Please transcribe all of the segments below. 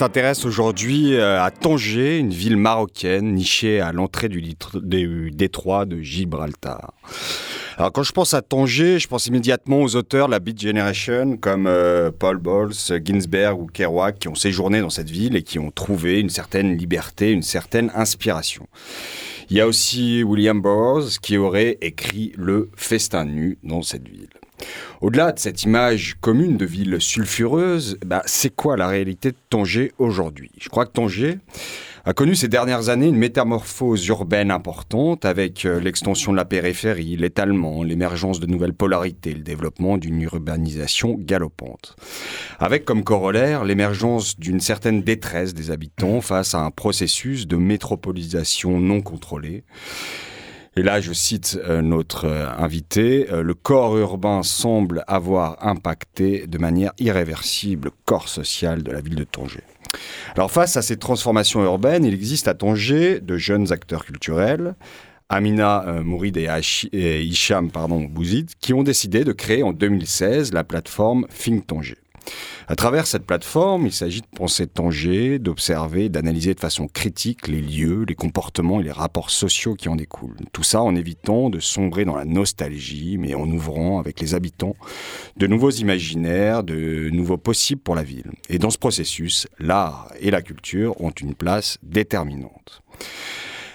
S'intéresse aujourd'hui euh, à Tanger, une ville marocaine nichée à l'entrée du, détroit de Gibraltar. Alors quand je pense à Tanger, je pense immédiatement aux auteurs de la Beat Generation comme euh, Paul Bowles, Ginsberg ou Kerouac qui ont séjourné dans cette ville et qui ont trouvé une certaine liberté, une certaine inspiration. Il y a aussi William Burroughs qui aurait écrit Le Festin nu dans cette ville. Au-delà de cette image commune de ville sulfureuse, bah, c'est quoi la réalité de Tanger aujourd'hui? Je crois que Tanger a connu ces dernières années une métamorphose urbaine importante avec euh, l'extension de la périphérie, l'étalement, l'émergence de nouvelles polarités, le développement d'une urbanisation galopante. Avec comme corollaire l'émergence d'une certaine détresse des habitants face à un processus de métropolisation non contrôlée et là, je cite euh, notre euh, invité, euh, le corps urbain semble avoir impacté de manière irréversible le corps social de la ville de Tanger. Alors face à ces transformations urbaines, il existe à Tanger de jeunes acteurs culturels, Amina Mourid et, pardon, Bouzid, qui ont décidé de créer en 2016 la plateforme Think Tanger. À travers cette plateforme, il s'agit de penser Tanger, d'observer, d'analyser de façon critique les lieux, les comportements et les rapports sociaux qui en découlent. Tout ça en évitant de sombrer dans la nostalgie, mais en ouvrant avec les habitants de nouveaux imaginaires, de nouveaux possibles pour la ville. Et dans ce processus, l'art et la culture ont une place déterminante.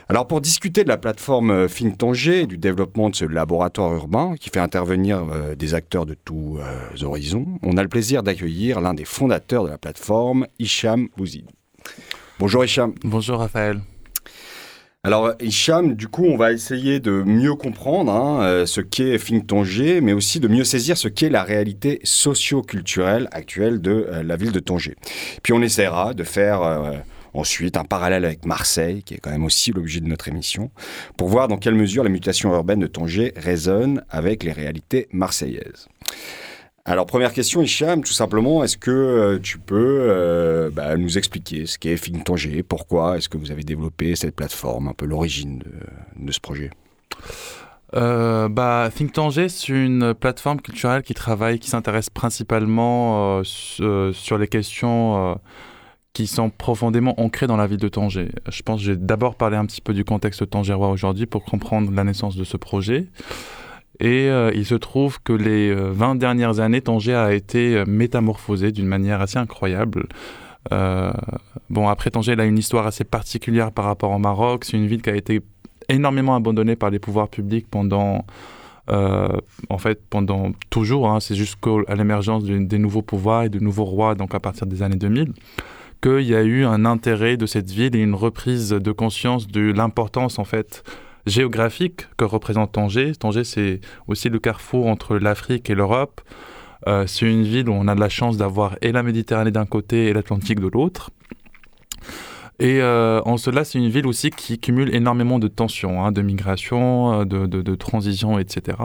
Alors pour discuter de la plateforme Think euh, Tanger et du développement de ce laboratoire urbain qui fait intervenir euh, des acteurs de tous euh, horizons, on a le plaisir d'accueillir l'un des fondateurs de la plateforme, Hicham Bouzid. Bonjour Hicham. Bonjour Raphaël. Alors Hicham, du coup, on va essayer de mieux comprendre hein, ce qu'est Think Tanger, mais aussi de mieux saisir ce qu'est la réalité socio-culturelle actuelle de la ville de Tanger. Puis on essaiera de faire Ensuite, un parallèle avec Marseille, qui est quand même aussi l'objet de notre émission, pour voir dans quelle mesure la mutation urbaine de Tanger résonne avec les réalités marseillaises. Alors première question, Hicham, tout simplement, est-ce que euh, tu peux euh, bah, nous expliquer ce qu'est Film Tanger, pourquoi est-ce que vous avez développé cette plateforme, un peu l'origine de, ce projet? Euh, bah, Think Tanger, c'est une plateforme culturelle qui travaille, qui s'intéresse principalement sur les questions qui sont profondément ancrés dans la ville de Tanger. Je pense que j'ai d'abord parlé un petit peu du contexte tangérois aujourd'hui pour comprendre la naissance de ce projet. Et euh, il se trouve que les 20 euh, dernières années, Tanger a été euh, métamorphosé d'une manière assez incroyable. bon, après, Tanger a une histoire assez particulière par rapport au Maroc. C'est une ville qui a été énormément abandonnée par les pouvoirs publics pendant... en fait, pendant toujours, hein, c'est jusqu'à l'émergence des nouveaux pouvoirs et de nouveaux rois, donc à partir des années 2000 qu'il y a eu un intérêt de cette ville et une reprise de conscience de l'importance en fait géographique que représente Tanger. Tanger, c'est aussi le carrefour entre l'Afrique et l'Europe. Euh, c'est une ville où on a de la chance d'avoir et la Méditerranée d'un côté et l'Atlantique de l'autre. Et euh, en cela, c'est une ville aussi qui cumule énormément de tensions, hein, de migration, euh, de, de, de transition, etc.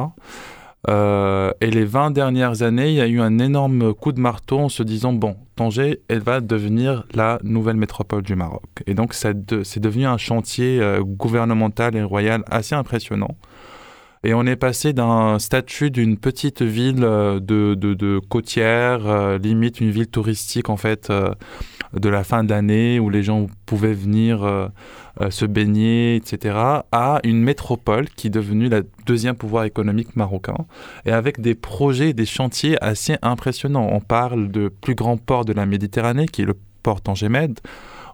Euh, et les 20 dernières années, il y a eu un énorme coup de marteau en se disant, bon, Tanger, elle va devenir la nouvelle métropole du Maroc. Et donc, c'est devenu un chantier euh, gouvernemental et royal assez impressionnant. Et on est passé d'un statut d'une petite ville de, de, côtière, limite une ville touristique en fait, de la fin de l'année où les gens pouvaient venir euh, se baigner, etc., à une métropole qui est devenue le deuxième pouvoir économique marocain, et avec des projets, des chantiers assez impressionnants. On parle de plus grand port de la Méditerranée, qui est le port Tangemed.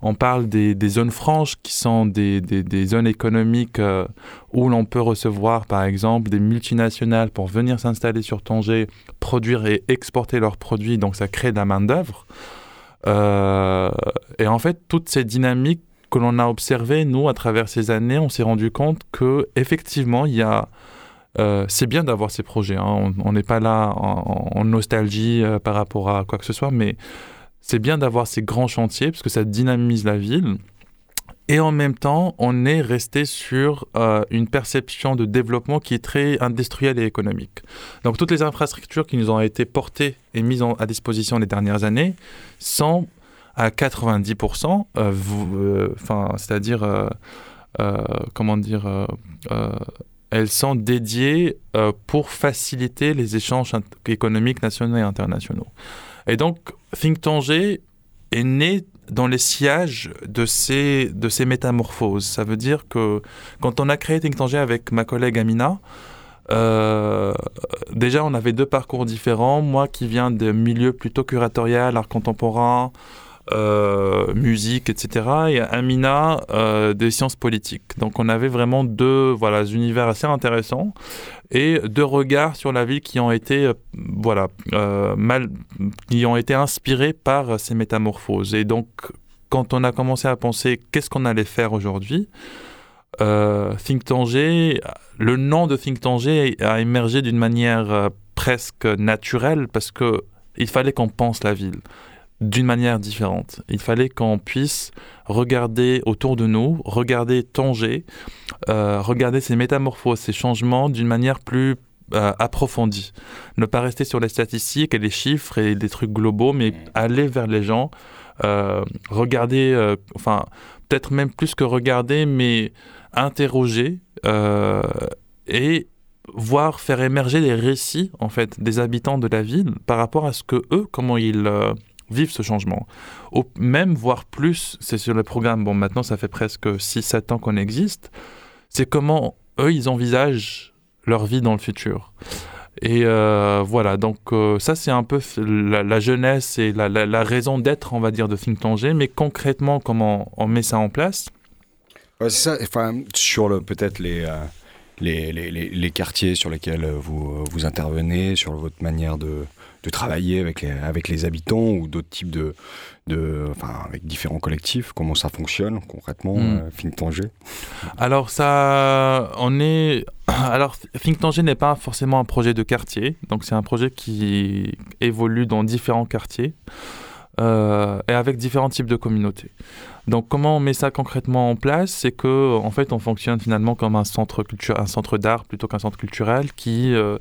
On parle des, zones franches qui sont des, zones économiques euh, où l'on peut recevoir, par exemple, des multinationales pour venir s'installer sur Tanger, produire et exporter leurs produits. Donc, ça crée de la main-d'œuvre. Euh, et en fait, toutes ces dynamiques que l'on a observé, nous, à travers ces années, on s'est rendu compte que effectivement, il y a euh, c'est bien d'avoir ces projets. Hein. On n'est pas là en, nostalgie euh, par rapport à quoi que ce soit, mais c'est bien d'avoir ces grands chantiers parce que ça dynamise la ville. Et en même temps, on est resté sur euh, une perception de développement qui est très industrielle et économique. Donc toutes les infrastructures qui nous ont été portées et mises à disposition les dernières années sont à 90%, euh, euh, enfin, c'est-à-dire, euh, comment dire, elles sont dédiées pour faciliter les échanges économiques nationaux et internationaux. Et donc, Think Tanger est né dans les sièges de ces, de ces métamorphoses. Ça veut dire que quand on a créé Think Tanger avec ma collègue Amina, déjà, on avait deux parcours différents. Moi qui viens de milieux plutôt curatorial, art contemporain, euh, musique, etc. Et Amina, euh, des sciences politiques. Donc on avait vraiment deux voilà, univers assez intéressants et deux regards sur la vie qui ont été, euh, voilà, mal, qui ont été inspirés par ces métamorphoses. Et donc quand on a commencé à penser qu'est-ce qu'on allait faire aujourd'hui, Think Tanger, le nom de Think Tanger a émergé d'une manière presque naturelle parce que il fallait qu'on pense la ville d'une manière différente. Il fallait qu'on puisse regarder autour de nous, regarder Tanger, euh, regarder ces métamorphoses, ces changements d'une manière plus euh, approfondie. Ne pas rester sur les statistiques et les chiffres et des trucs globaux, mais aller vers les gens, euh, regarder, enfin, peut-être même plus que regarder, mais interroger et voir faire émerger les récits en fait des habitants de la ville par rapport à ce que eux comment ils vivre ce changement. Même, voire plus, c'est sur le programme, bon maintenant ça fait presque 6-7 ans qu'on existe, c'est comment eux, ils envisagent leur vie dans le futur. Et euh, voilà, donc euh, ça c'est un peu la, jeunesse et la, raison d'être, on va dire, de Think Tanger, mais concrètement, comment on met ça en place? C'est ça, enfin, sur peut-être les... Euh, les, les, les, quartiers sur lesquels vous, vous intervenez, sur votre manière de, de travailler avec les, avec les habitants ou d'autres types de, de, enfin, avec différents collectifs Comment ça fonctionne concrètement, mm. euh, Tanger Alors ça, on est, alors Think Tanger n'est pas forcément un projet de quartier, donc c'est un projet qui évolue dans différents quartiers euh, et avec différents types de communautés. Donc comment on met ça concrètement en place? C'est que en fait on fonctionne finalement comme un centre culture, un centre d'art plutôt qu'un centre culturel qui euh,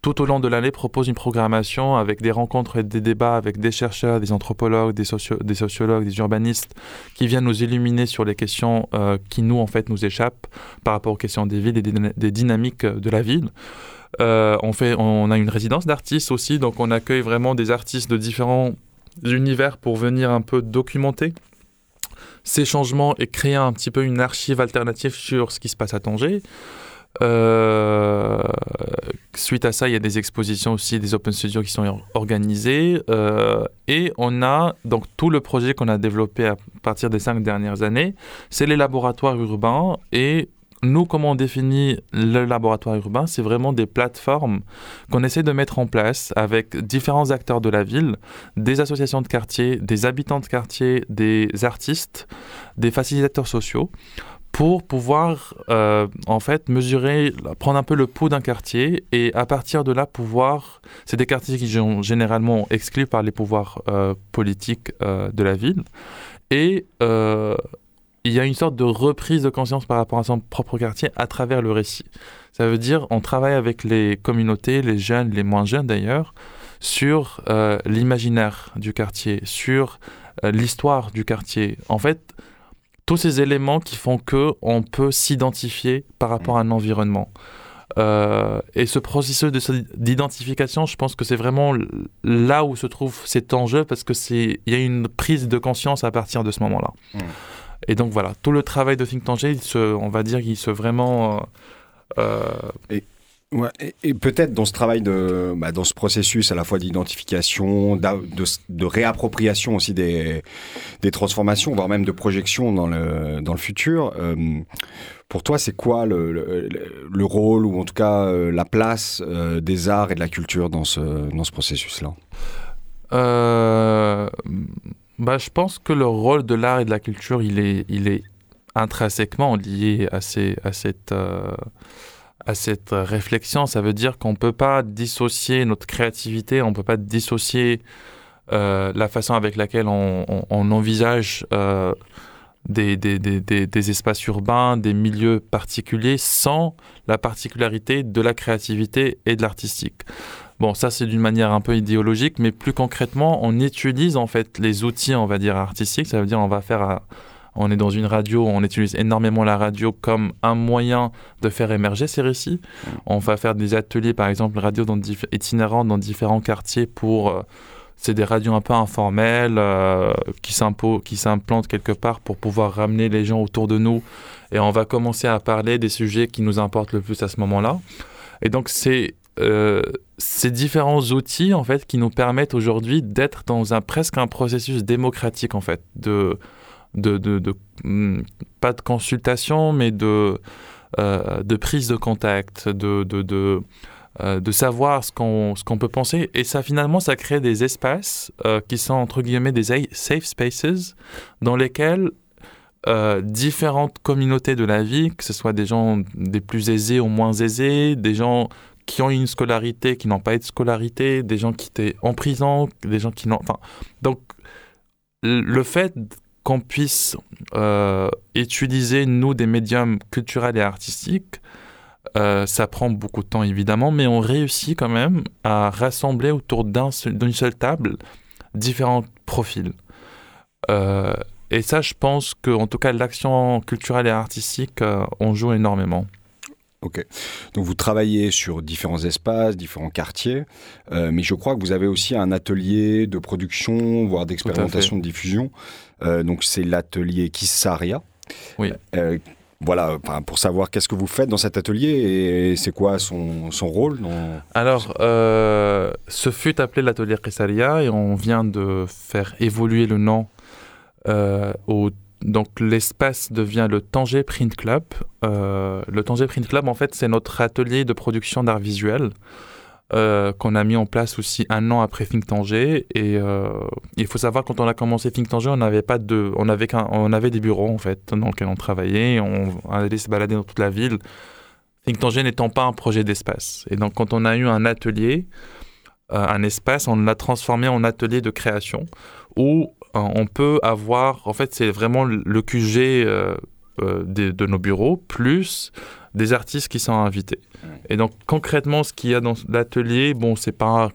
tout au long de l'année propose une programmation avec des rencontres et des débats avec des chercheurs, des anthropologues, des, sociologues, des urbanistes qui viennent nous illuminer sur les questions euh, qui nous en fait nous échappent par rapport aux questions des villes et des, dynamiques de la ville. Euh, on, fait, on a une résidence d'artistes aussi, donc on accueille vraiment des artistes de différents univers pour venir un peu documenter ces changements et créer un petit peu une archive alternative sur ce qui se passe à Tanger. Euh, suite à ça, il y a des expositions aussi, des open studios qui sont organisés. Euh, et on a donc tout le projet qu'on a développé à partir des cinq dernières années, c'est les laboratoires urbains. Et nous, comment on définit le laboratoire urbain C'est vraiment des plateformes qu'on essaie de mettre en place avec différents acteurs de la ville, des associations de quartier, des habitants de quartier, des artistes, des facilitateurs sociaux pour pouvoir euh, en fait mesurer, prendre un peu le pouls d'un quartier et à partir de là pouvoir, c'est des quartiers qui sont généralement exclus par les pouvoirs euh, politiques euh, de la ville et il y a une sorte de reprise de conscience par rapport à son propre quartier à travers le récit. Ça veut dire on travaille avec les communautés, les jeunes, les moins jeunes d'ailleurs, sur l'imaginaire du quartier, sur l'histoire du quartier. En fait, tous ces éléments qui font que on peut s'identifier par rapport à un environnement. et ce processus d'identification, je pense que c'est vraiment là où se trouve cet enjeu parce que c'est il y a une prise de conscience à partir de ce moment-là. Mmh. Et donc voilà, tout le travail de Think Tangier, on va dire qu'il se vraiment et Ouais, et, peut-être dans ce travail de, bah, dans ce processus à la fois d'identification, de, réappropriation aussi des, des transformations, voire même de projection dans le, dans le futur. Euh, pour toi, c'est quoi le, le, rôle ou en tout cas euh, la place euh, des arts et de la culture dans ce, dans ce processus-là? Bah, Je pense que le rôle de l'art et de la culture, il est, il est intrinsèquement lié à, ces, à cette à cette réflexion. Ça veut dire qu'on ne peut pas dissocier notre créativité, on ne peut pas dissocier euh, la façon avec laquelle on, envisage euh, des, espaces urbains, des milieux particuliers, sans la particularité de la créativité et de l'artistique. Bon, ça c'est d'une manière un peu idéologique, mais plus concrètement, on utilise en fait les outils, on va dire, artistiques. Ça veut dire on va faire on est dans une radio, on utilise énormément la radio comme un moyen de faire émerger ces récits. On va faire des ateliers, par exemple, radio dans itinérants dans différents quartiers pour... Euh, c'est des radios un peu informelles euh, qui s'implantent quelque part pour pouvoir ramener les gens autour de nous. Et on va commencer à parler des sujets qui nous importent le plus à ce moment-là. Et donc, c'est euh, ces différents outils, en fait, qui nous permettent aujourd'hui d'être dans un presque un processus démocratique, en fait, de de, hmm, pas de consultation, mais de, euh, prise de contact, de, euh, savoir ce qu'on, ce qu'on peut penser. Et ça, finalement, ça crée des espaces euh, qui sont, entre guillemets, des safe spaces dans lesquels différentes communautés de la vie, que ce soit des gens des plus aisés ou moins aisés, des gens qui ont une scolarité, qui n'ont pas eu de scolarité, des gens qui étaient en prison, des gens qui n'ont... Enfin, donc, le fait qu'on puisse euh, utiliser, nous, des médiums culturels et artistiques, euh, ça prend beaucoup de temps, évidemment, mais on réussit quand même à rassembler autour d'une seule table différents profils. Euh, et ça, je pense qu'en tout cas, l'action culturelle et artistique, on joue énormément. Ok. Donc vous travaillez sur différents espaces, différents quartiers, euh, mais je crois que vous avez aussi un atelier de production, voire d'expérimentation de diffusion. Euh, donc c'est l'atelier Kissaria. Oui. Euh, voilà, pour savoir qu'est-ce que vous faites dans cet atelier et c'est quoi son, son rôle dans... Alors, ce fut appelé l'atelier Kissaria et on vient de faire évoluer le nom au donc l'espace devient le Tanger Print Club. Euh, le Tanger Print Club, en fait, c'est notre atelier de production d'art visuel euh, qu'on a mis en place aussi un an après Think Tanger. Et euh, il faut savoir, quand on a commencé Think Tanger, on n'avait pas de, on avait, on avait des bureaux en fait dans lesquels on travaillait. On, allait se balader dans toute la ville. Think Tanger n'étant pas un projet d'espace. Et donc, quand on a eu un atelier, un espace, on l'a transformé en atelier de création où on peut avoir, en fait, c'est vraiment le QG euh, euh, de, nos bureaux, plus des artistes qui sont invités. Et donc, concrètement, ce qu'il y a dans l'atelier, bon, c'est pas.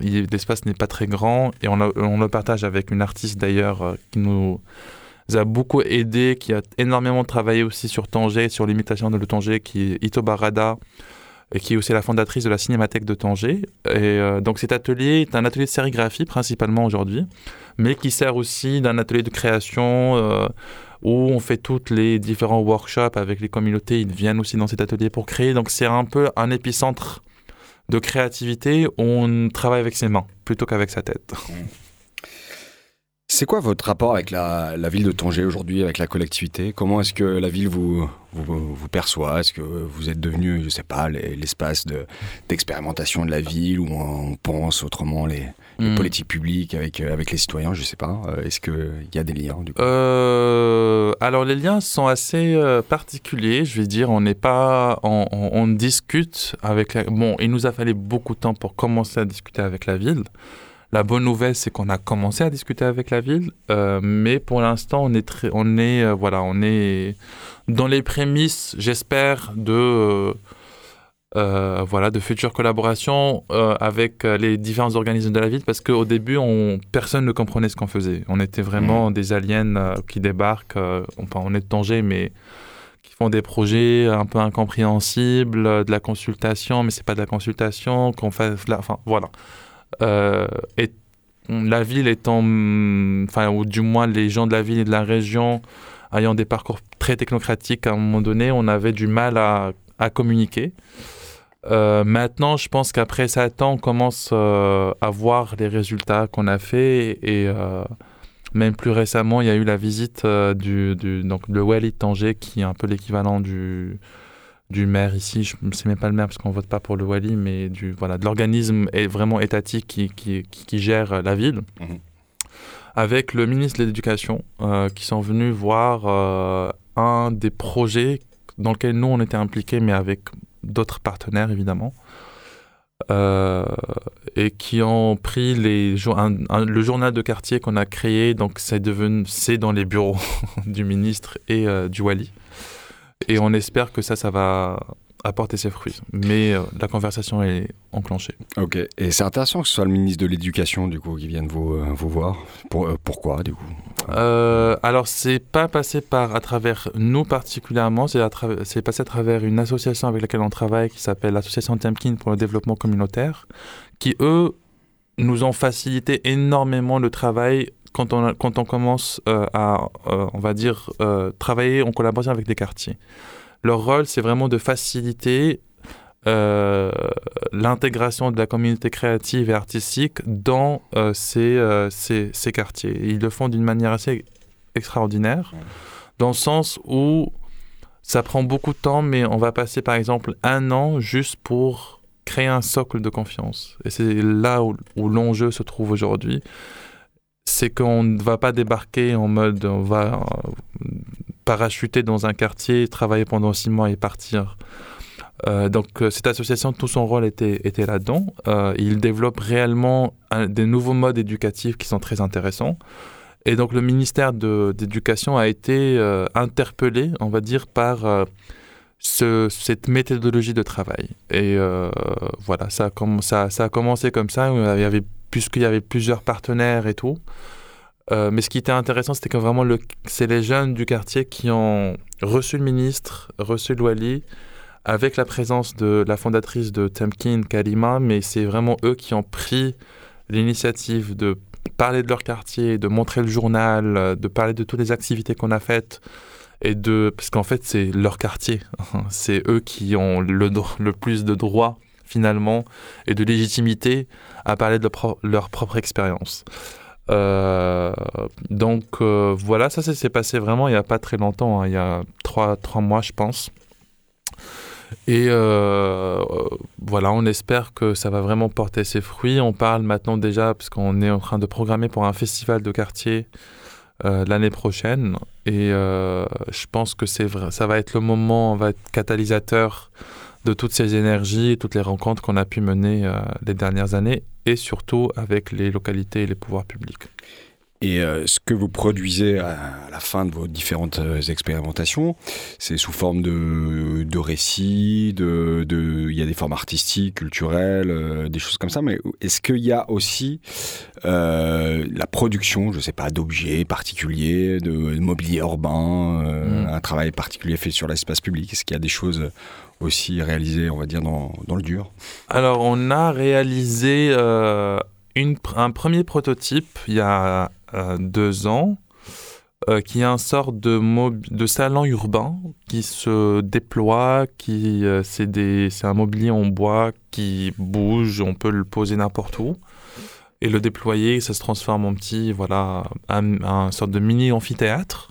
L'espace n'est pas très grand et on, le partage avec une artiste d'ailleurs euh, qui nous a beaucoup aidé, qui a énormément travaillé aussi sur Tanger, sur l'imitation de le Tanger, qui est Ito Barada, et qui est aussi la fondatrice de la Cinémathèque de Tanger. Et donc cet atelier est un atelier de sérigraphie principalement aujourd'hui mais qui sert aussi d'un atelier de création euh, où on fait tous les différents workshops avec les communautés. Ils viennent aussi dans cet atelier pour créer. Donc c'est un peu un épicentre de créativité où on travaille avec ses mains plutôt qu'avec sa tête. C'est quoi votre rapport avec la, ville de Tanger aujourd'hui, avec la collectivité? Comment est-ce que la ville vous, vous, perçoit? Est-ce que vous êtes devenu, je sais pas, l'espace d'expérimentation de, la ville où on pense autrement les, hmm. politiques publiques avec, euh, avec les citoyens Je sais pas. Euh, est-ce qu'il y a des liens du coup? Euh, Alors les liens sont assez particuliers. Je vais dire, on n'est pas, on, on, discute avec. La, bon, il nous a fallu beaucoup de temps pour commencer à discuter avec la ville. La bonne nouvelle, c'est qu'on a commencé à discuter avec la ville, euh, mais pour l'instant, on est très, on est, euh, voilà, on est dans les prémices, j'espère, de euh, voilà, de futures collaborations avec les différents organismes de la ville, parce qu'au début, on, personne ne comprenait ce qu'on faisait. On était vraiment mmh. des aliens qui débarquent, enfin, on est de Tanger, mais font des projets un peu incompréhensibles, de la consultation, mais c'est pas de la consultation, qu'on la, enfin voilà. Et la ville étant, enfin, ou du moins les gens de la ville et de la région ayant des parcours très technocratiques, à un moment donné, on avait du mal à, communiquer. Euh, maintenant, je pense qu'après 7 ans, on commence euh, à voir les résultats qu'on a fait et euh, même plus récemment, il y a eu la visite du, donc de Wally Tanger, qui est un peu l'équivalent du, du maire ici. Je ne sais même pas le maire parce qu'on ne vote pas pour le Wally, mais du, voilà, de l'organisme vraiment étatique qui, qui, qui, gère la ville. Mhm. Avec le ministre de l'Éducation, qui sont venus voir un des projets dans lequel nous on était impliqués, mais avec d'autres partenaires évidemment, euh, et qui ont pris les, le journal de quartier qu'on a créé. Donc c'est devenu, c'est dans les bureaux du ministre et euh, du Wali. Et on espère que ça, ça va apporter ses fruits. Mais euh, la conversation est enclenchée. Ok. Et c'est intéressant que ce soit le ministre de l'Éducation, du coup, qui vienne vous, euh, vous voir. Pour, euh, pourquoi, du coup? Alors, c'est pas passé par, à travers nous particulièrement, c'est passé à travers une association avec laquelle on travaille qui s'appelle l'Association Temkin pour le développement communautaire, qui, eux, nous ont facilité énormément le travail quand on, quand on commence à, on va dire, travailler en collaboration avec des quartiers. Leur rôle, c'est vraiment de faciliter euh, l'intégration de la communauté créative et artistique dans euh, euh, ces, ces, quartiers. ils le font d'une manière assez extraordinaire, dans le sens où ça prend beaucoup de temps, mais on va passer par exemple un an juste pour créer un socle de confiance. Et c'est là où, où l'enjeu se trouve aujourd'hui. C'est qu'on ne va pas débarquer en mode on va parachuter dans un quartier, travailler pendant six mois et partir. Euh, donc euh, cette association, tout son rôle était, était là-dedans. Euh, il développe réellement des nouveaux modes éducatifs qui sont très intéressants. Et donc le ministère d'éducation a été interpellé, on va dire, par ce, cette méthodologie de travail. Et voilà, ça a, ça a commencé comme ça, il y avait, puisqu'il y avait plusieurs partenaires et tout. Euh, mais ce qui était intéressant, c'était que vraiment, c'est les jeunes du quartier qui ont reçu le ministre, reçu le Wali, avec la présence de la fondatrice de Temkin, Kalima, mais c'est vraiment eux qui ont pris l'initiative de parler de leur quartier, de montrer le journal, de parler de toutes les activités qu'on a faites. Et de, parce qu'en fait, c'est leur quartier. c'est eux qui ont le, le plus de droits, finalement, et de légitimité à parler de leur propre expérience. Euh, donc euh, voilà, ça s'est passé vraiment il n'y a pas très longtemps, hein, il y a trois, trois mois je pense. Et euh, voilà, on espère que ça va vraiment porter ses fruits. On parle maintenant déjà, parce qu'on est en train de programmer pour un festival de quartier l'année prochaine. Et je pense que c'est ça va être le moment, on va être catalysateur de toutes ces énergies, toutes les rencontres qu'on a pu mener les dernières années et surtout avec les localités et les pouvoirs publics. Et euh, ce que vous produisez à, la fin de vos différentes euh, expérimentations, c'est sous forme de, de récits, de, de, il y a des formes artistiques, culturelles, euh, des choses comme ça, mais est-ce qu'il y a aussi la production, je ne sais pas, d'objets particuliers, de, mobilier urbain, mm. un travail particulier fait sur l'espace public? Est-ce qu'il y a des choses aussi réalisé, on va dire, dans, dans le dur Alors, on a réalisé euh, une, un premier prototype il y a euh, deux ans, euh, qui est un sort de, de salon urbain qui se déploie, qui c'est un mobilier en bois qui bouge, on peut le poser n'importe où. Et le déployer, ça se transforme en petit, voilà, un, un sorte de mini amphithéâtre.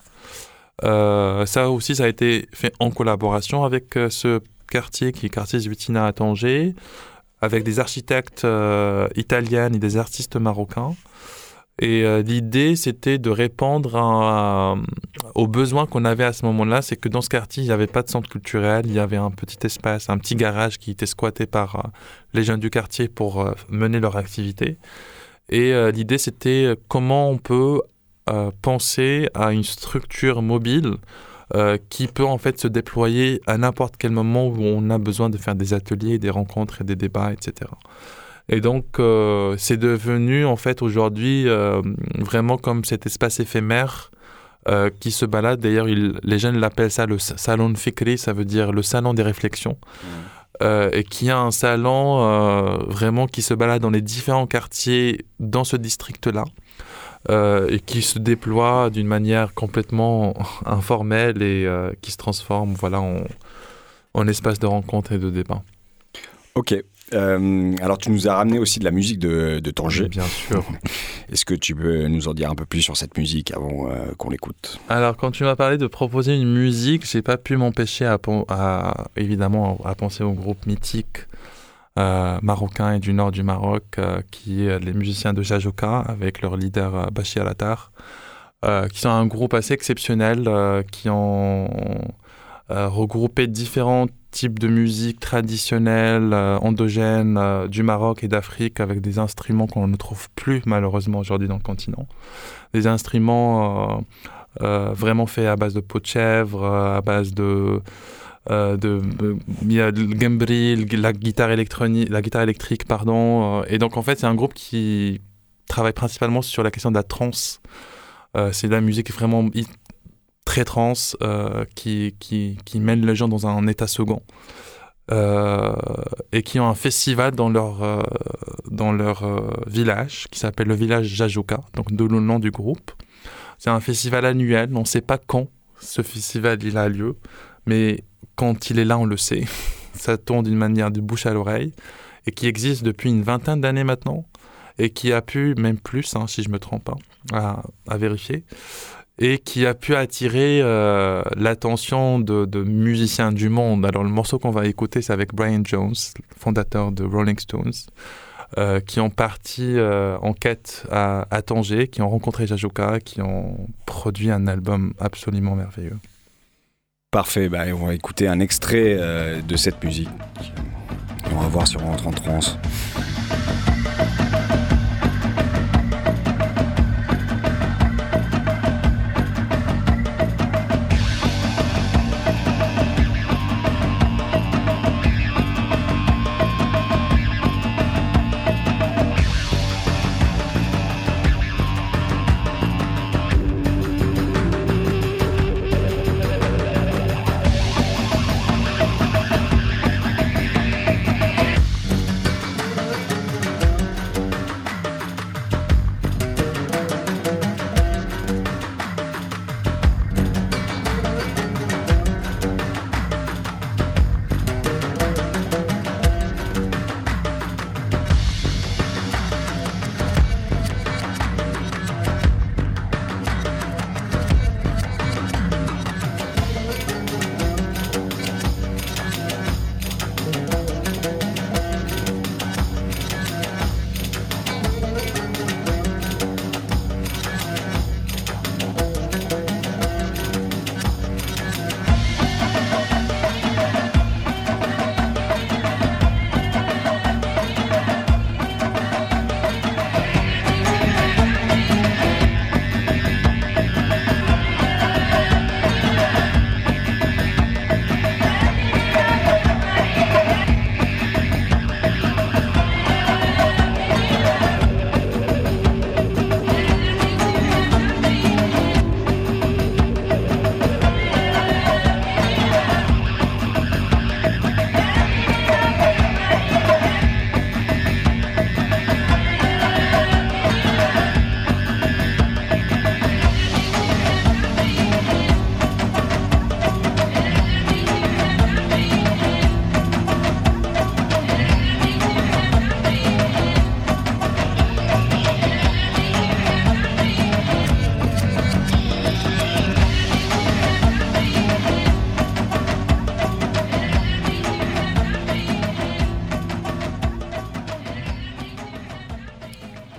ça aussi, ça a été fait en collaboration avec ce quartier qui est quartier Zvitina à Tanger, avec des architectes euh, italiennes et des artistes marocains. Et euh, l'idée, c'était de répondre aux besoins qu'on avait à ce moment-là. C'est que dans ce quartier, il n'y avait pas de centre culturel, il y avait un petit espace, un petit garage qui était squatté par euh, les jeunes du quartier pour mener leur activité. Et l'idée, c'était comment on peut penser à une structure mobile euh, qui peut en fait se déployer à n'importe quel moment où on a besoin de faire des ateliers, des rencontres et des débats, etc. Et donc, euh, c'est devenu en fait aujourd'hui euh, vraiment comme cet espace éphémère euh, qui se balade. D'ailleurs, les jeunes l'appellent ça le salon de fikri, ça veut dire le salon des réflexions. Euh, et qui a un salon vraiment qui se balade dans les différents quartiers dans ce district-là. Et qui se déploie d'une manière complètement informelle et qui se transforme voilà, en, en espace de rencontre et de débat. Ok, euh, alors, tu nous as ramené aussi de la musique de, de Tanger. Bien sûr. Est-ce que tu peux nous en dire un peu plus sur cette musique avant euh, qu'on l'écoute? Alors, quand tu m'as parlé de proposer une musique, j'ai pas pu m'empêcher à, à, évidemment à penser au groupe mythique euh, marocain et du nord du Maroc, qui est les musiciens de Jajoka, avec leur leader Bachir Alatar, qui sont un groupe assez exceptionnel, qui ont regroupé différentes type de musique traditionnelle, euh, endogène euh, du Maroc et d'Afrique avec des instruments qu'on ne trouve plus malheureusement aujourd'hui dans le continent. Des instruments euh, vraiment faits à base de peau de chèvre, à base de... de il y a le gambri, la guitare électronique, la guitare électrique, pardon. et donc en fait, c'est un groupe qui travaille principalement sur la question de la trance. c'est de la musique vraiment très trans euh, qui, qui, qui mènent les gens dans un état second. Euh, et qui ont un festival dans leur, euh, dans leur village qui s'appelle le village Jajuka, donc de le nom du groupe. C'est un festival annuel, on ne sait pas quand ce festival il a lieu, mais quand il est là, on le sait. Ça tourne d'une manière de bouche à l'oreille et qui existe depuis une vingtaine d'années maintenant et qui a pu, même plus, hein, si je me trompe pas, à, à vérifier, et qui a pu attirer euh, l'attention de, musiciens du monde. Alors le morceau qu'on va écouter, c'est avec Brian Jones, fondateur de Rolling Stones, euh, qui ont parti euh, en quête à, à, Tanger, qui ont rencontré Jajuka, qui ont produit un album absolument merveilleux. Parfait, bah, on va écouter un extrait de cette musique. On va voir si on rentre en trance.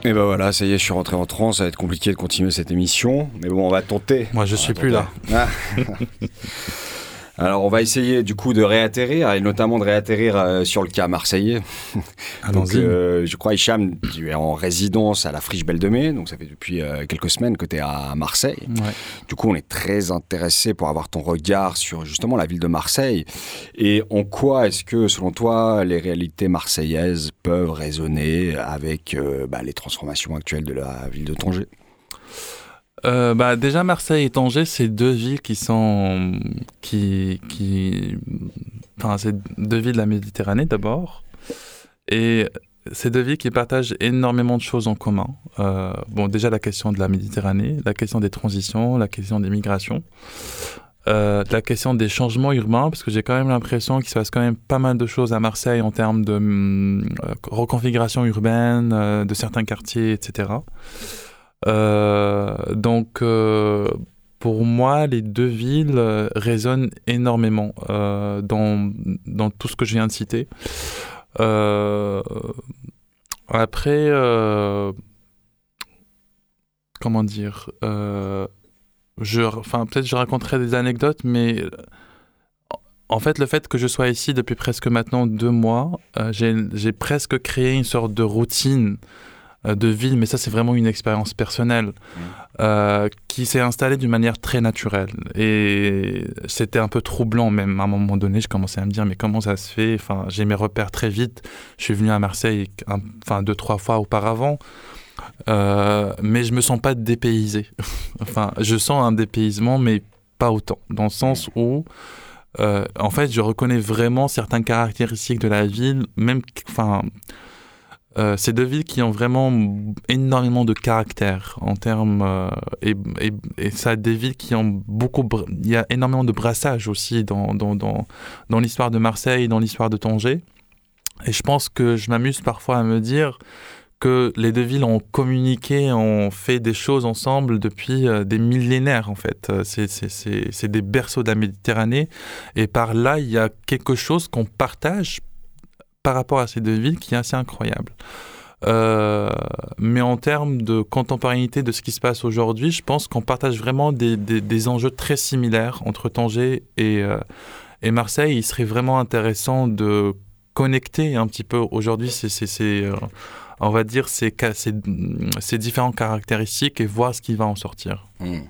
Et ben voilà, ça y est, je suis rentré en transe. Ça va être compliqué de continuer cette émission. Mais bon, on va tenter. Moi, je suis plus là. Ah. Alors, on va essayer du coup de réatterrir, et notamment de réatterrir euh, sur le cas marseillais. donc, euh, je crois, Hicham, tu es en résidence à la Friche Belle de Mai, donc ça fait depuis euh, quelques semaines que tu es à Marseille. Du coup, on est très intéressé pour avoir ton regard sur justement la ville de Marseille. Et en quoi est-ce que, selon toi, les réalités marseillaises peuvent résonner avec bah, les transformations actuelles de la ville de Tanger? Euh, bah, déjà Marseille et Tanger, c'est deux villes qui sont qui qui enfin c'est deux villes de la Méditerranée d'abord et c'est deux villes qui partagent énormément de choses en commun. Euh, bon, déjà la question de la Méditerranée, la question des transitions, la question des migrations, euh, la question des changements urbains, parce que j'ai quand même l'impression qu'il se passe quand même pas mal de choses à Marseille en termes de reconfiguration urbaine de certains quartiers, etc. Euh, donc, euh, pour moi, les deux villes euh, résonnent énormément dans, dans tout ce que je viens de citer. après, comment dire je, peut-être je raconterai des anecdotes, mais en fait, le fait que je sois ici depuis presque maintenant deux mois, j'ai presque créé une sorte de routine de ville, mais ça c'est vraiment une expérience personnelle euh, qui s'est installée d'une manière très naturelle. Et c'était un peu troublant même à un moment donné, je commençais à me dire mais comment ça se fait? Enfin, j'ai mes repères très vite. Je suis venu à Marseille enfin deux trois fois auparavant. Euh, mais je me sens pas dépaysé. enfin, je sens un dépaysement, mais pas autant, dans le sens où, en fait, je reconnais vraiment certaines caractéristiques de la ville, même, enfin, euh, c'est deux villes qui ont vraiment énormément de caractère en termes euh, et, et, et, ça des villes qui ont beaucoup il y a énormément de brassage aussi dans dans, dans, dans l'histoire de Marseille dans l'histoire de Tanger et je pense que je m'amuse parfois à me dire que les deux villes ont communiqué, ont fait des choses ensemble depuis euh, des millénaires en fait. C'est des berceaux de la Méditerranée et par là il y a quelque chose qu'on partage par rapport à ces deux villes qui est assez incroyable. Euh, mais en termes de contemporanéité de ce qui se passe aujourd'hui, je pense qu'on partage vraiment des, des, enjeux très similaires entre Tanger et, euh, et Marseille. Il serait vraiment intéressant de connecter un petit peu aujourd'hui ces, euh, on va dire ces, ces, ces, différentes caractéristiques et voir ce qui va en sortir. Mmh.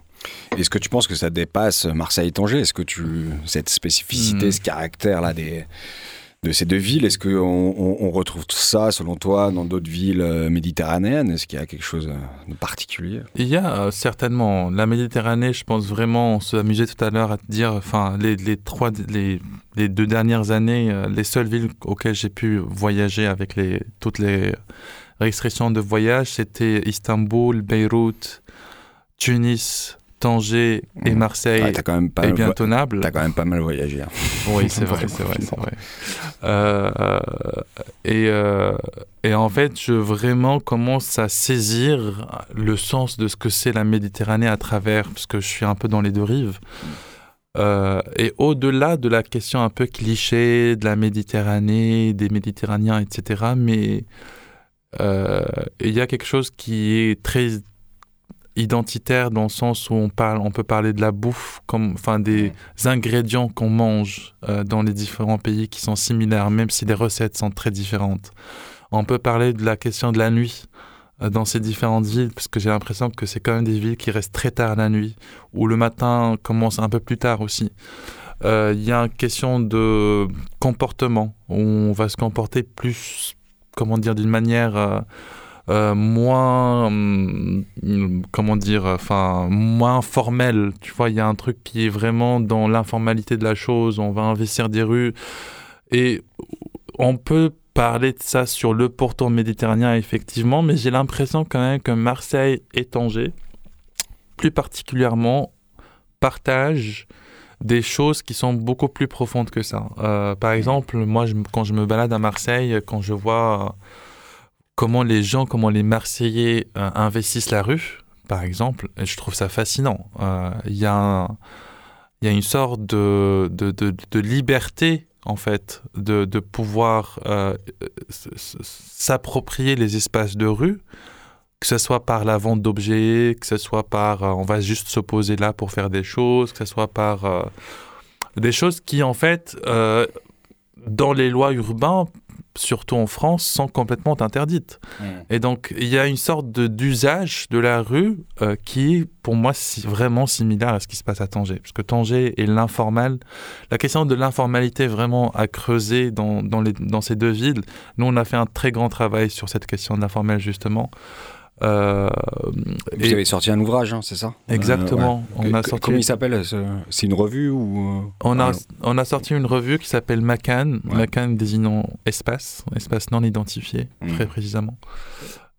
Est-ce que tu penses que ça dépasse Marseille et Tanger Est-ce que tu cette spécificité, mmh. ce caractère-là des de ces deux villes. Est-ce qu'on on, retrouve ça, selon toi, dans d'autres villes euh, méditerranéennes? Est-ce qu'il y a quelque chose euh, de particulier? Il y a euh, certainement. La Méditerranée, je pense vraiment, on s'amusait tout à l'heure à te dire, enfin, les, trois, les, deux dernières années, les seules villes auxquelles j'ai pu voyager avec les, toutes les restrictions de voyage, c'était Istanbul, Beyrouth, Tunis, Tanger et mmh. Marseille ah, quand même pas est bien tenable. T'as quand même pas mal voyagé. Hein. Oui, c'est vrai, c'est vrai, c'est vrai. Euh, et, euh, et en fait, je vraiment commence à saisir le sens de ce que c'est la Méditerranée à travers, parce que je suis un peu dans les deux rives. Euh, et au-delà de la question un peu cliché de la Méditerranée, des Méditerranéens, etc., mais il y a quelque chose qui est très identitaire dans le sens où on parle, on peut parler de la bouffe, comme, enfin des ingrédients qu'on mange euh, dans les différents pays qui sont similaires, même si les recettes sont très différentes. On peut parler de la question de la nuit euh, dans ces différentes villes, parce que j'ai l'impression que c'est quand même des villes qui restent très tard la nuit, ou le matin commence un peu plus tard aussi. Euh, il y a une question de comportement, où on va se comporter plus, comment dire, d'une manière euh, moins, hum, comment dire, enfin, moins formel. Tu vois, il y a un truc qui est vraiment dans l'informalité de la chose. On va investir des rues. Et on peut parler de ça sur le pourtour méditerranéen, effectivement, mais j'ai l'impression quand même que Marseille et Tanger, plus particulièrement, partagent des choses qui sont beaucoup plus profondes que ça. Euh, par exemple, moi, je, quand je me balade à Marseille, quand je vois comment les gens, comment les Marseillais euh, investissent la rue, par exemple, je trouve ça fascinant. Euh, il y, a une sorte de, liberté, en fait, de, de pouvoir euh, s'approprier les espaces de rue, que ce soit par la vente d'objets, que ce soit par on va juste se poser là pour faire des choses, que ce soit par des choses qui, en fait, dans les lois urbaines, surtout en France, sont complètement interdites. Mm. Et donc, il y a une sorte d'usage de, la rue euh, qui est, pour moi, vraiment similaire à ce qui se passe à Tanger. Parce que Tanger est l'informal. La question de l'informalité vraiment à creuser dans, dans, les, dans, ces deux villes. Nous, on a fait un très grand travail sur cette question de l'informel, justement. Euh, Vous avez sorti un ouvrage, hein, c'est ça? Exactement. On a sorti... Comment il s'appelle C'est une revue ou on a, on a sorti une revue qui s'appelle Macan, Macan désignant espace, espace non identifié, hmm. très précisément.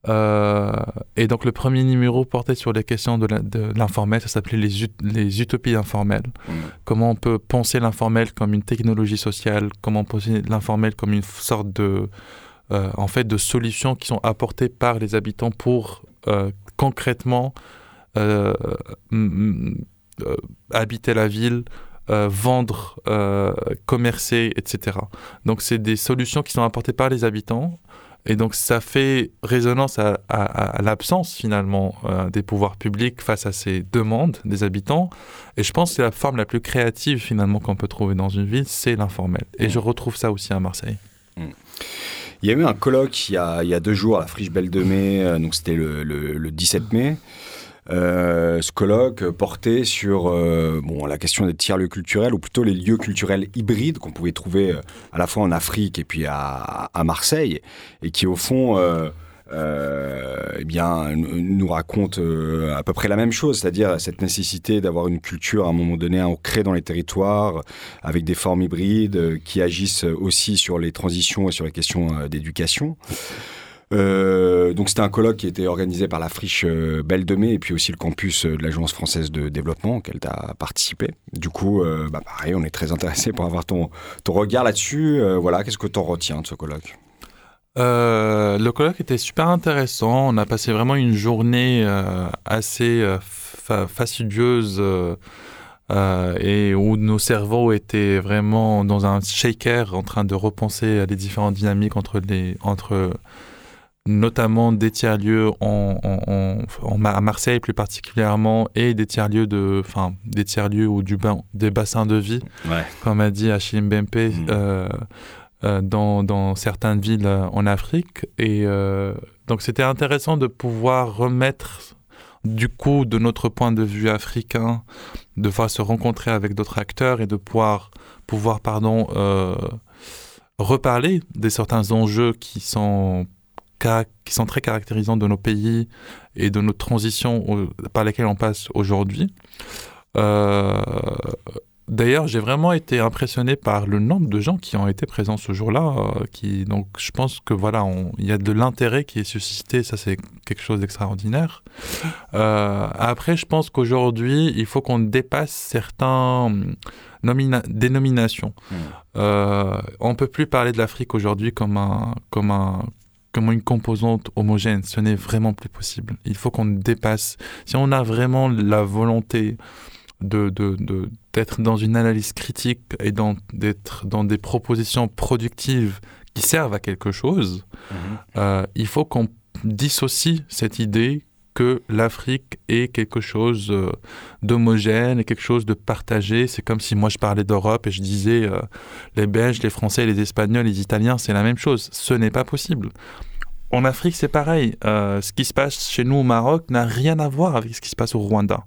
Euh, et donc le premier numéro portait sur les questions de l'informel, ça s'appelait les, les, utopies informelles. Hmm. Comment on peut penser l'informel comme une technologie sociale, comment penser l'informel comme une sorte de euh, en fait, de solutions qui sont apportées par les habitants pour euh, concrètement euh, habiter la ville, vendre, commercer, etc. Donc, c'est des solutions qui sont apportées par les habitants. Et donc, ça fait résonance à, l'absence, finalement, des pouvoirs publics face à ces demandes des habitants. Et je pense que la forme la plus créative, finalement, qu'on peut trouver dans une ville, c'est l'informel. Et je retrouve ça aussi à Marseille. Mmh. Il y a eu un colloque il y a, deux jours à la Friche Belle de Mai, euh, donc c'était le, le, 17 mai. Euh, ce colloque portait sur euh, bon, la question des tiers-lieux culturels, ou plutôt les lieux culturels hybrides qu'on pouvait trouver à la fois en Afrique et puis à, Marseille, et qui au fond eh bien, nous raconte euh, à peu près la même chose, c'est-à-dire cette nécessité d'avoir une culture à un moment donné ancrée dans les territoires, avec des formes hybrides euh, qui agissent aussi sur les transitions et sur les questions d'éducation. donc c'était un colloque qui était organisé par la friche Belle de Mai et puis aussi le campus de l'Agence française de développement auquel tu as participé. Du coup, bah pareil, on est très intéressé pour avoir ton, ton regard là-dessus. voilà, qu'est-ce que tu en retiens de ce colloque? Euh, le colloque était super intéressant. On a passé vraiment une journée euh, assez euh, fastidieuse et où nos cerveaux étaient vraiment dans un shaker en train de repenser les différentes dynamiques entre les entre notamment des tiers-lieux en, à Marseille plus particulièrement et des tiers-lieux de enfin des tiers-lieux ou du des bassins de vie comme a dit Achille Mbempe mmh. Euh, dans, dans, certaines villes euh, en Afrique. Et euh, donc c'était intéressant de pouvoir remettre du coup de notre point de vue africain, de pouvoir se rencontrer avec d'autres acteurs et de pouvoir, pouvoir pardon, reparler des certains enjeux qui sont qui sont très caractérisants de nos pays et de nos transitions par lesquelles on passe aujourd'hui. Euh, D'ailleurs, j'ai vraiment été impressionné par le nombre de gens qui ont été présents ce jour-là. Euh, qui, donc, je pense que voilà, il y a de l'intérêt qui est suscité. Ça, c'est quelque chose d'extraordinaire. Euh, après, je pense qu'aujourd'hui, il faut qu'on dépasse certains dénominations. Mmh. Euh, on peut plus parler de l'Afrique aujourd'hui comme un, comme un, comme une composante homogène. Ce n'est vraiment plus possible. Il faut qu'on dépasse. Si on a vraiment la volonté de, de, d'être dans une analyse critique et d'être dans des propositions productives qui servent à quelque chose, mhm. euh, il faut qu'on dissocie cette idée que l'Afrique est quelque chose euh, d'homogène et quelque chose de partagé. C'est comme si moi je parlais d'Europe et je disais euh, les Belges, les Français, les Espagnols, les Italiens, c'est la même chose. Ce n'est pas possible. En Afrique, c'est pareil. ce qui se passe chez nous au Maroc n'a rien à voir avec ce qui se passe au Rwanda.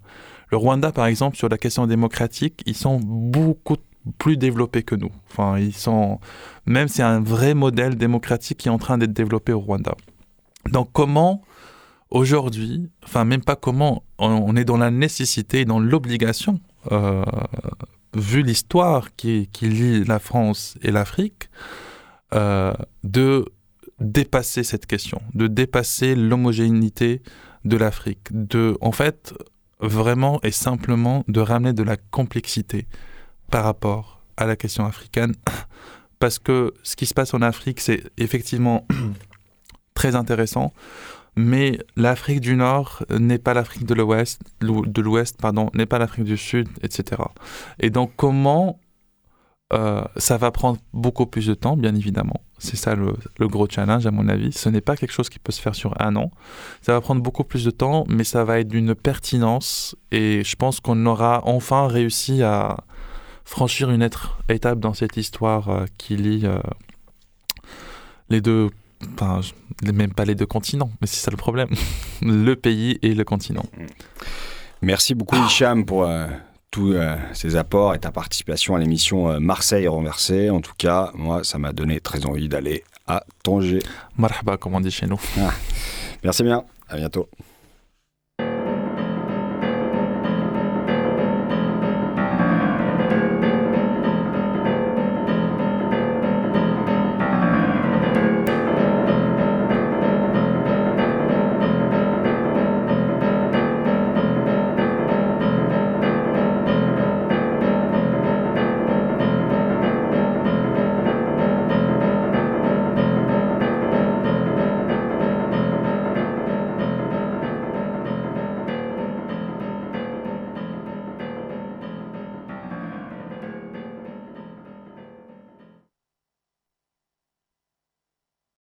Le Rwanda, par exemple, sur la question démocratique, ils sont beaucoup plus développés que nous. Enfin, ils sont, même c'est un vrai modèle démocratique qui est en train d'être développé au Rwanda. Donc, comment aujourd'hui, enfin, même pas comment, on, est dans la nécessité, dans l'obligation, euh, vu l'histoire qui, qui, lie la France et l'Afrique, euh, de dépasser cette question, de dépasser l'homogénéité de l'Afrique, de, en fait, vraiment et simplement de ramener de la complexité par rapport à la question africaine. Parce que ce qui se passe en Afrique, c'est effectivement très intéressant, mais l'Afrique du Nord n'est pas l'Afrique de l'Ouest, de l'Ouest, pardon, n'est pas l'Afrique du Sud, etc. Et donc comment euh, ça va prendre beaucoup plus de temps, bien évidemment. C'est ça le, gros challenge, à mon avis. Ce n'est pas quelque chose qui peut se faire sur un an. Ça va prendre beaucoup plus de temps, mais ça va être d'une pertinence. Et je pense qu'on aura enfin réussi à franchir une autre étape dans cette histoire euh, qui lie euh, les deux. Enfin, même pas les deux continents, mais c'est ça le problème. le pays et le continent. Merci beaucoup, Hicham, pour tous euh, ces apports et ta participation à l'émission euh, Marseille renversée. En tout cas, moi, ça m'a donné très envie d'aller à Tanger. Marhaba, comme on dit chez nous. Ah. Merci bien. À bientôt.